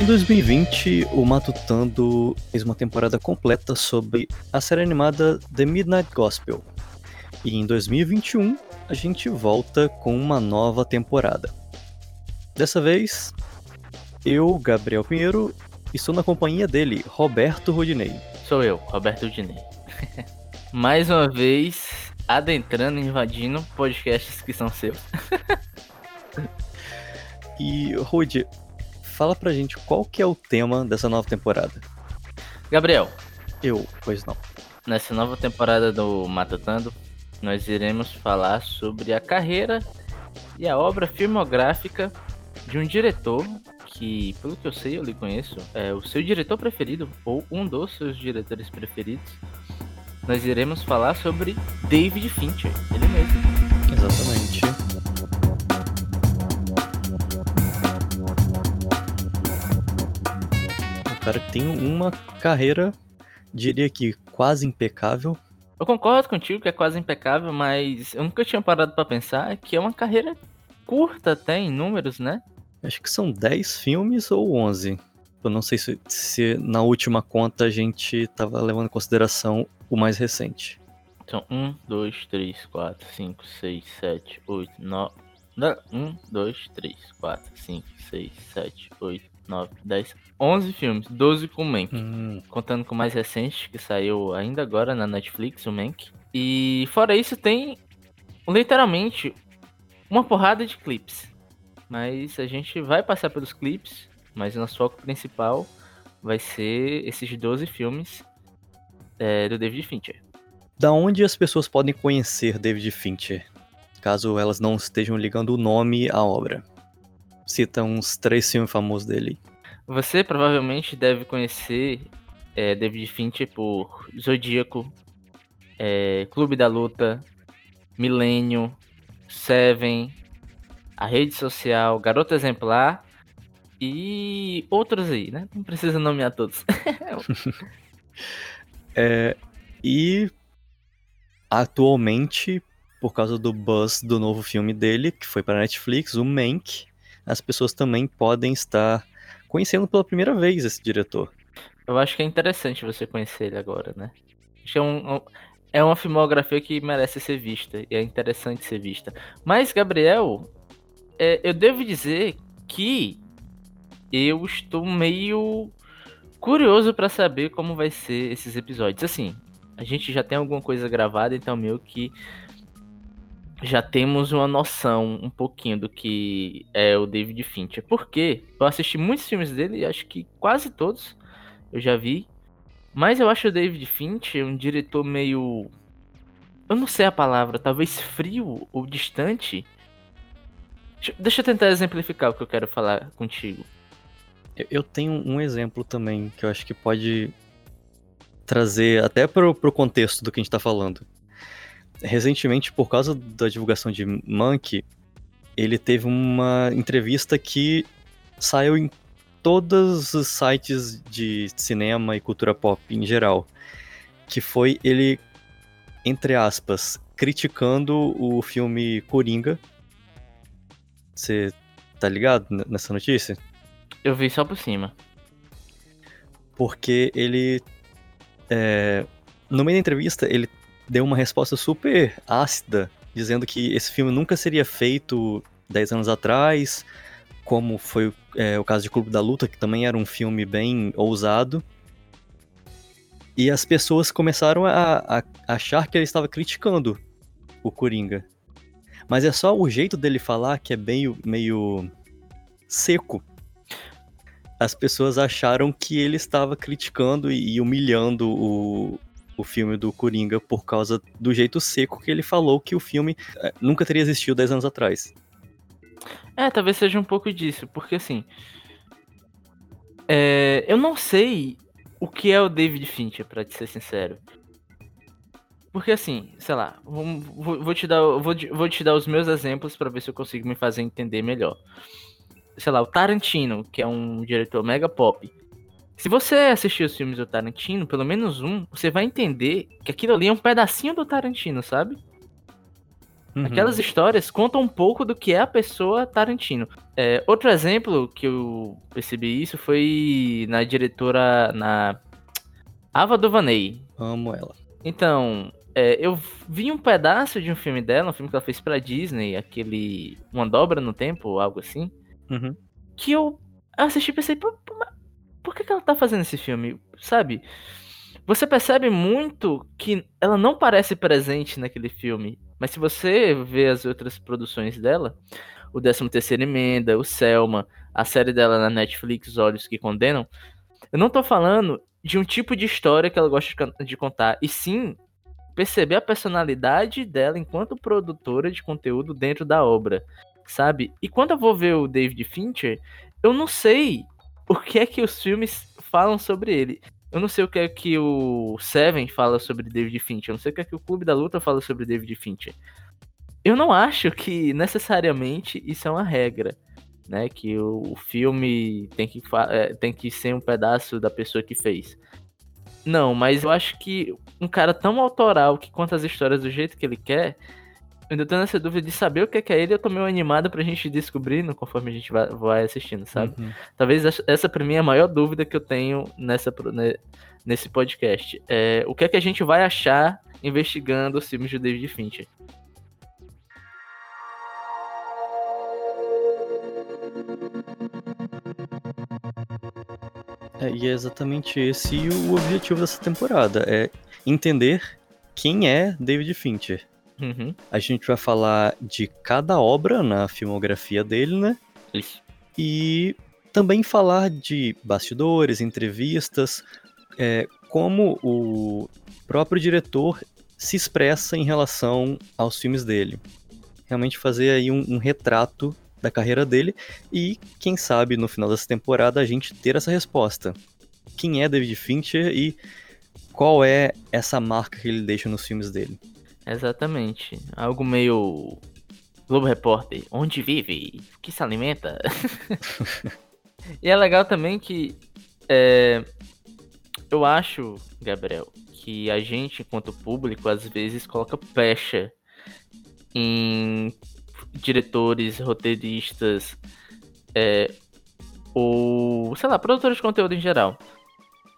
Em 2020, o Matutando fez uma temporada completa sobre a série animada The Midnight Gospel. E em 2021, a gente volta com uma nova temporada. Dessa vez, eu, Gabriel Pinheiro, estou na companhia dele, Roberto Rudinei. Sou eu, Roberto Rudinei. Mais uma vez, adentrando e invadindo podcasts que são seus. e, Rude, fala pra gente qual que é o tema dessa nova temporada. Gabriel. Eu, pois não. Nessa nova temporada do Matatando, nós iremos falar sobre a carreira e a obra filmográfica de um diretor que, pelo que eu sei, eu lhe conheço, é o seu diretor preferido, ou um dos seus diretores preferidos. Nós iremos falar sobre David Fincher, ele mesmo. Exatamente. O cara tem uma carreira, diria que quase impecável. Eu concordo contigo que é quase impecável, mas eu nunca tinha parado para pensar que é uma carreira curta até em números, né? Acho que são 10 filmes ou 11. Eu não sei se, se na última conta a gente tava levando em consideração o mais recente. Então, 1, 2, 3, 4, 5, 6, 7, 8, 9. 1, 2, 3, 4, 5, 6, 7, 8, 9, 10, 11 filmes, 12 com o Mank. Hum. Contando com o mais recente, que saiu ainda agora na Netflix, o Mank. E fora isso, tem literalmente uma porrada de clipes. Mas a gente vai passar pelos clipes, mas o nosso foco principal vai ser esses 12 filmes é, do David Fincher. Da onde as pessoas podem conhecer David Fincher, caso elas não estejam ligando o nome à obra? Cita uns três filmes famosos dele. Você provavelmente deve conhecer é, David Fincher por Zodíaco, é, Clube da Luta, Milênio, Seven, a rede social, Garota Exemplar e outros aí, né? Não precisa nomear todos. é, e atualmente, por causa do buzz do novo filme dele, que foi para Netflix, o Mank, as pessoas também podem estar conhecendo pela primeira vez esse diretor. Eu acho que é interessante você conhecer ele agora, né? Acho que é, um, é uma filmografia que merece ser vista e é interessante ser vista. Mas, Gabriel, é, eu devo dizer que eu estou meio curioso para saber como vai ser esses episódios. Assim, a gente já tem alguma coisa gravada, então meio que já temos uma noção um pouquinho do que é o David Fincher. Porque eu assisti muitos filmes dele acho que quase todos eu já vi. Mas eu acho o David Fincher um diretor meio. Eu não sei a palavra, talvez frio ou distante Deixa eu tentar exemplificar o que eu quero falar contigo. Eu tenho um exemplo também que eu acho que pode trazer até pro, pro contexto do que a gente tá falando. Recentemente, por causa da divulgação de Monkey, ele teve uma entrevista que saiu em todos os sites de cinema e cultura pop em geral, que foi ele, entre aspas, criticando o filme Coringa, você tá ligado nessa notícia? Eu vi só por cima. Porque ele. É, no meio da entrevista, ele deu uma resposta super ácida, dizendo que esse filme nunca seria feito 10 anos atrás, como foi é, o caso de Clube da Luta, que também era um filme bem ousado. E as pessoas começaram a, a achar que ele estava criticando o Coringa. Mas é só o jeito dele falar que é meio, meio seco. As pessoas acharam que ele estava criticando e humilhando o, o filme do Coringa por causa do jeito seco que ele falou que o filme é, nunca teria existido 10 anos atrás. É, talvez seja um pouco disso, porque assim. É, eu não sei o que é o David Fincher, para te ser sincero. Porque assim, sei lá, vou, vou, te, dar, vou, vou te dar os meus exemplos para ver se eu consigo me fazer entender melhor. Sei lá, o Tarantino, que é um diretor mega pop. Se você assistir os filmes do Tarantino, pelo menos um, você vai entender que aquilo ali é um pedacinho do Tarantino, sabe? Uhum. Aquelas histórias contam um pouco do que é a pessoa Tarantino. É, outro exemplo que eu percebi isso foi na diretora, na Ava DuVernay. Amo ela. Então, é, eu vi um pedaço de um filme dela, um filme que ela fez pra Disney, aquele Uma Dobra no Tempo, algo assim. Uhum. Que eu assisti e pensei, por, por que, que ela tá fazendo esse filme? Sabe? Você percebe muito que ela não parece presente naquele filme. Mas se você vê as outras produções dela, o 13 terceira Emenda, o Selma, a série dela na Netflix, Olhos que Condenam, eu não tô falando de um tipo de história que ela gosta de contar, e sim perceber a personalidade dela enquanto produtora de conteúdo dentro da obra, sabe? E quando eu vou ver o David Fincher, eu não sei o que é que os filmes falam sobre ele. Eu não sei o que é que o Seven fala sobre David Fincher. Eu não sei o que é que o Clube da Luta fala sobre David Fincher. Eu não acho que necessariamente isso é uma regra, né? Que o, filme tem que, é, tem que ser um pedaço da pessoa que fez. Não, mas eu acho que um cara tão autoral que conta as histórias do jeito que ele quer, ainda tô nessa dúvida de saber o que é, que é ele, eu tô meio animado pra gente descobrindo conforme a gente vai, vai assistindo, sabe? Uhum. Talvez essa pra mim é a maior dúvida que eu tenho nessa, né, nesse podcast. É, o que é que a gente vai achar investigando os filmes de David Fincher? É, e é exatamente esse o objetivo dessa temporada, é entender quem é David Fincher. Uhum. A gente vai falar de cada obra na filmografia dele, né? Isso. E também falar de bastidores, entrevistas, é, como o próprio diretor se expressa em relação aos filmes dele. Realmente fazer aí um, um retrato da carreira dele e, quem sabe, no final dessa temporada a gente ter essa resposta. Quem é David Fincher e qual é essa marca que ele deixa nos filmes dele? Exatamente. Algo meio Globo Repórter, onde vive, que se alimenta. e é legal também que é, eu acho, Gabriel, que a gente, enquanto público, às vezes coloca pecha em diretores, roteiristas, é, ou, sei lá, produtores de conteúdo em geral.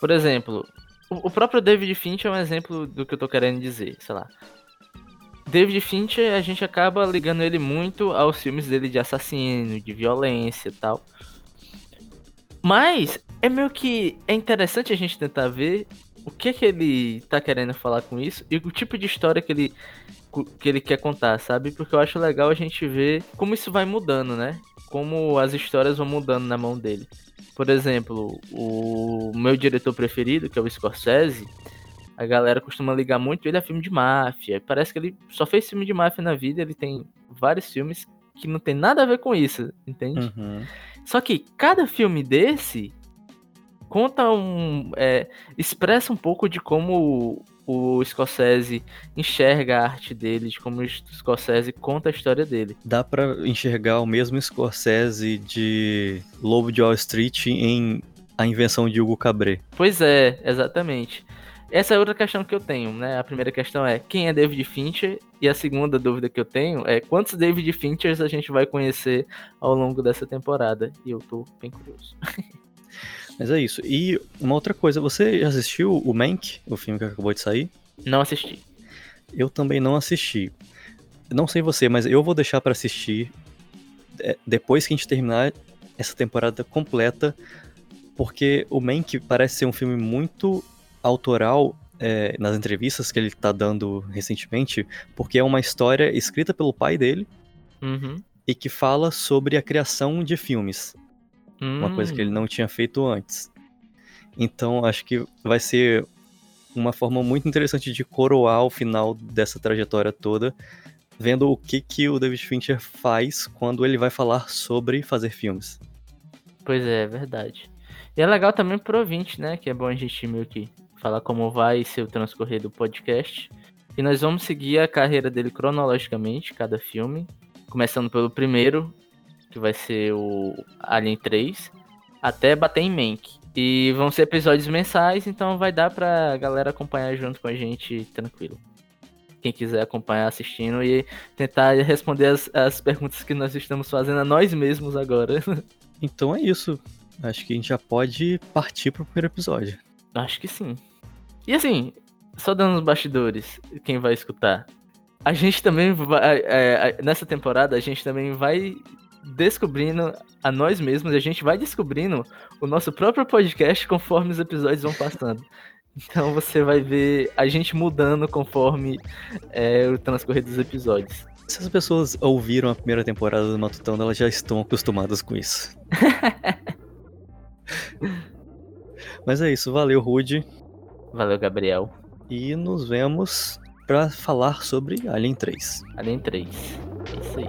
Por exemplo, o, o próprio David Fincher é um exemplo do que eu tô querendo dizer, sei lá. David Fincher, a gente acaba ligando ele muito aos filmes dele de assassino, de violência e tal. Mas é meio que é interessante a gente tentar ver o que que ele tá querendo falar com isso e o tipo de história que ele que ele quer contar, sabe? Porque eu acho legal a gente ver como isso vai mudando, né? Como as histórias vão mudando na mão dele. Por exemplo, o meu diretor preferido, que é o Scorsese, a galera costuma ligar muito ele a filme de máfia. Parece que ele só fez filme de máfia na vida, ele tem vários filmes que não tem nada a ver com isso, entende? Uhum. Só que cada filme desse conta um. É, expressa um pouco de como o, o Scorsese enxerga a arte dele, de como o Scorsese conta a história dele. Dá para enxergar o mesmo Scorsese de Lobo de Wall Street em A Invenção de Hugo Cabret. Pois é, exatamente. Essa é outra questão que eu tenho, né? A primeira questão é quem é David Fincher? E a segunda dúvida que eu tenho é quantos David Finchers a gente vai conhecer ao longo dessa temporada? E eu tô bem curioso. Mas é isso. E uma outra coisa, você já assistiu o Mank, o filme que acabou de sair? Não assisti. Eu também não assisti. Não sei você, mas eu vou deixar para assistir é, depois que a gente terminar essa temporada completa, porque o Mank parece ser um filme muito autoral é, nas entrevistas que ele está dando recentemente, porque é uma história escrita pelo pai dele uhum. e que fala sobre a criação de filmes. Hum. Uma coisa que ele hum. não tinha feito antes. Então acho que vai ser uma forma muito interessante de coroar o final dessa trajetória toda, vendo o que, que o David Fincher faz quando ele vai falar sobre fazer filmes. Pois é, é verdade. E é legal também pro ouvinte, né? Que é bom a gente meio que falar como vai ser o transcorrer do podcast. E nós vamos seguir a carreira dele cronologicamente, cada filme. Começando pelo primeiro, que vai ser o Alien 3, até bater em Mank. E vão ser episódios mensais, então vai dar pra galera acompanhar junto com a gente tranquilo. quem quiser acompanhar assistindo e tentar responder as, as perguntas que nós estamos fazendo a nós mesmos agora. Então é isso. Acho que a gente já pode partir pro primeiro episódio. Acho que sim. E assim, só dando os bastidores, quem vai escutar. A gente também vai. É, é, nessa temporada, a gente também vai descobrindo a nós mesmos, a gente vai descobrindo o nosso próprio podcast conforme os episódios vão passando. Então você vai ver a gente mudando conforme é, o transcorrer dos episódios. Se as pessoas ouviram a primeira temporada do Matutão, elas já estão acostumadas com isso. Mas é isso, valeu, Rude. Valeu, Gabriel. E nos vemos para falar sobre Alien 3. Alien 3. É isso aí.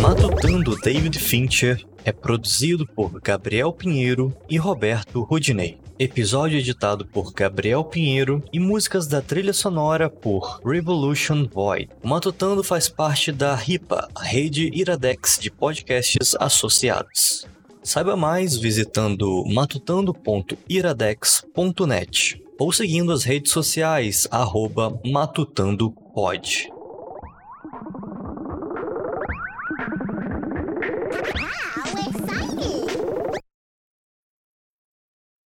Matutando David Fincher é produzido por Gabriel Pinheiro e Roberto Rudinei. Episódio editado por Gabriel Pinheiro e músicas da trilha sonora por Revolution Void. O Matutando faz parte da RIPA, a rede Iradex de podcasts associados. Saiba mais visitando matutando.iradex.net ou seguindo as redes sociais matutandopod.